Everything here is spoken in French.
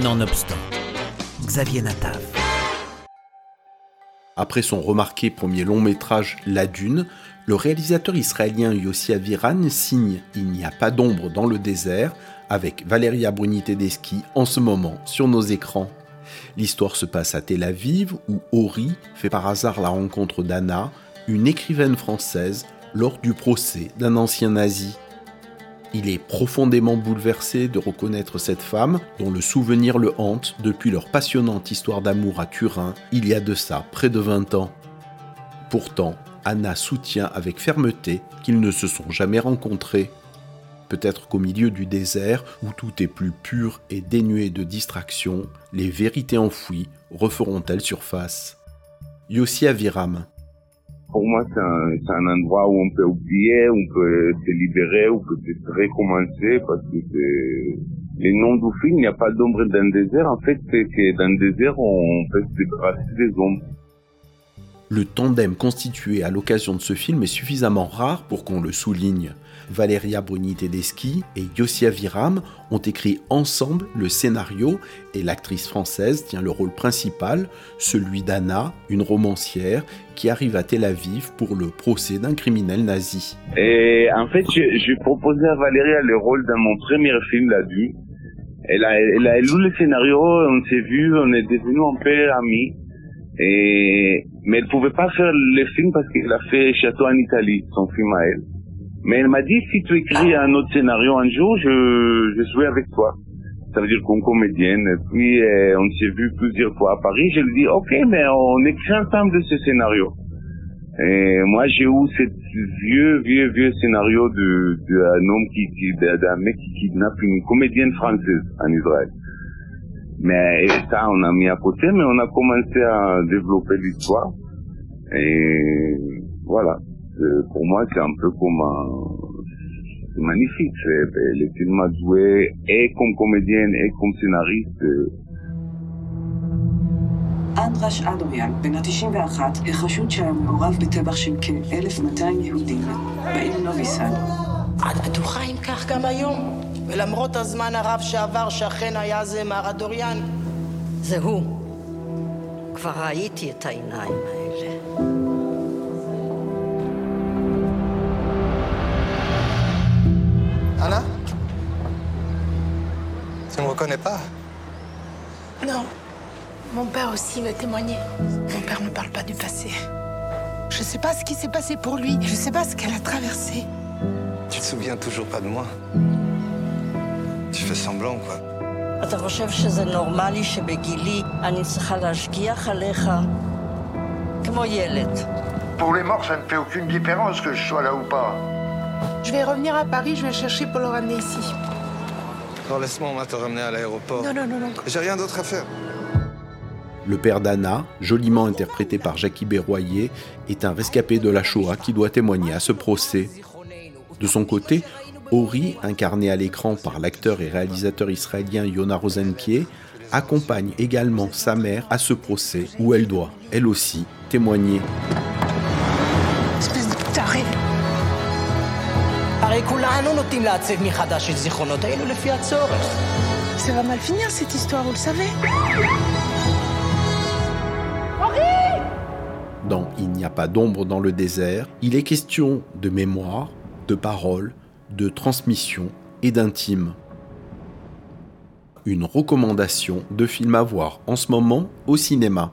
Nonobstant, Xavier Natav. Après son remarqué premier long métrage La Dune, le réalisateur israélien Yossi Aviran signe Il n'y a pas d'ombre dans le désert avec Valeria Bruni Tedeschi en ce moment sur nos écrans. L'histoire se passe à Tel Aviv où Ori fait par hasard la rencontre d'Anna, une écrivaine française, lors du procès d'un ancien nazi. Il est profondément bouleversé de reconnaître cette femme dont le souvenir le hante depuis leur passionnante histoire d'amour à Turin il y a de ça près de 20 ans. Pourtant, Anna soutient avec fermeté qu'ils ne se sont jamais rencontrés. Peut-être qu'au milieu du désert, où tout est plus pur et dénué de distractions, les vérités enfouies referont-elles surface Yossi Aviram, pour moi, c'est un, un, endroit où on peut oublier, où on peut se libérer, où on peut peut recommencer, parce que c'est... Les noms du film, il n'y a pas d'ombre dans le désert. En fait, c'est que dans le désert, on peut se débarrasser des ombres. Le tandem constitué à l'occasion de ce film est suffisamment rare pour qu'on le souligne. Valeria Bruni Tedeschi et Yossi Viram ont écrit ensemble le scénario et l'actrice française tient le rôle principal, celui d'Anna, une romancière qui arrive à Tel Aviv pour le procès d'un criminel nazi. Et en fait, j'ai proposé à Valeria le rôle dans mon premier film, La Vie. Elle a, elle lu le scénario, on s'est vu, on est devenus un peu amis. Et, mais elle pouvait pas faire le film parce qu'elle a fait Château en Italie, son film à elle. Mais elle m'a dit, si tu écris un autre scénario un jour, je, je jouer avec toi. Ça veut dire qu'on comédienne. Et puis, euh, on s'est vu plusieurs fois à Paris. Je lui dis, ok, mais on écrit ensemble de ce scénario. Et moi, j'ai eu ce vieux, vieux, vieux scénario de, d'un homme qui, qui d'un mec qui kidnappe une comédienne française en Israël. Mais ça, on a mis à côté, mais on a commencé à développer l'histoire. Et voilà. Pour moi, c'est un peu comme un... C'est magnifique. Le film a joué et comme comédienne et comme scénariste. אנדרש אדוריאן, בן ה-91, החשוד שהיה מעורב בטבח של כ-1,200 יהודים בעיר נוביסד. את בטוחה אם כך גם היום? ולמרות הזמן הרב שעבר שאכן היה זה מר אדוריאן, זה הוא. כבר ראיתי את העיניים האלה. Anna Tu ne me reconnais pas Non. Mon père aussi me témoignait. Mon père ne parle pas du passé. Je ne sais pas ce qui s'est passé pour lui. Je ne sais pas ce qu'elle a traversé. Tu te souviens toujours pas de moi Tu fais semblant, quoi. Pour les morts, ça ne fait aucune différence que je sois là ou pas. Je vais revenir à Paris, je vais chercher pour le ramener ici. Laisse-moi, on va te ramener à l'aéroport. Non, non, non, non. J'ai rien d'autre à faire. Le père d'Anna, joliment interprété par Jackie Berroyer, est un rescapé de la Shoah qui doit témoigner à ce procès. De son côté, Ori, incarné à l'écran par l'acteur et réalisateur israélien Yona Rosenkier, accompagne également sa mère à ce procès où elle doit, elle aussi, témoigner. Espèce de taré. Ça va mal finir cette histoire, vous le savez? Dans Il n'y a pas d'ombre dans le désert, il est question de mémoire, de parole, de transmission et d'intime. Une recommandation de film à voir en ce moment au cinéma.